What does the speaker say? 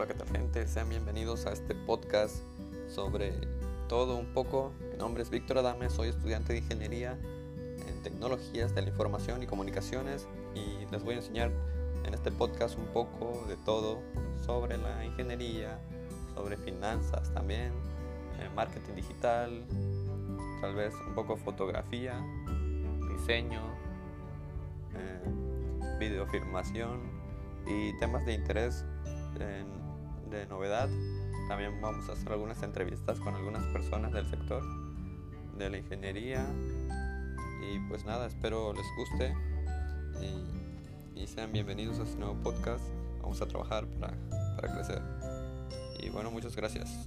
Hola, ¿qué tal gente? Sean bienvenidos a este podcast sobre todo un poco. Mi nombre es Víctor Adame, soy estudiante de Ingeniería en Tecnologías de la Información y Comunicaciones y les voy a enseñar en este podcast un poco de todo sobre la ingeniería, sobre finanzas también, eh, marketing digital, tal vez un poco fotografía, diseño, eh, videofilmación y temas de interés de novedad. También vamos a hacer algunas entrevistas con algunas personas del sector de la ingeniería. Y pues nada, espero les guste y, sean bienvenidos a este nuevo podcast. Vamos a trabajar para, para crecer. Y bueno, muchas gracias.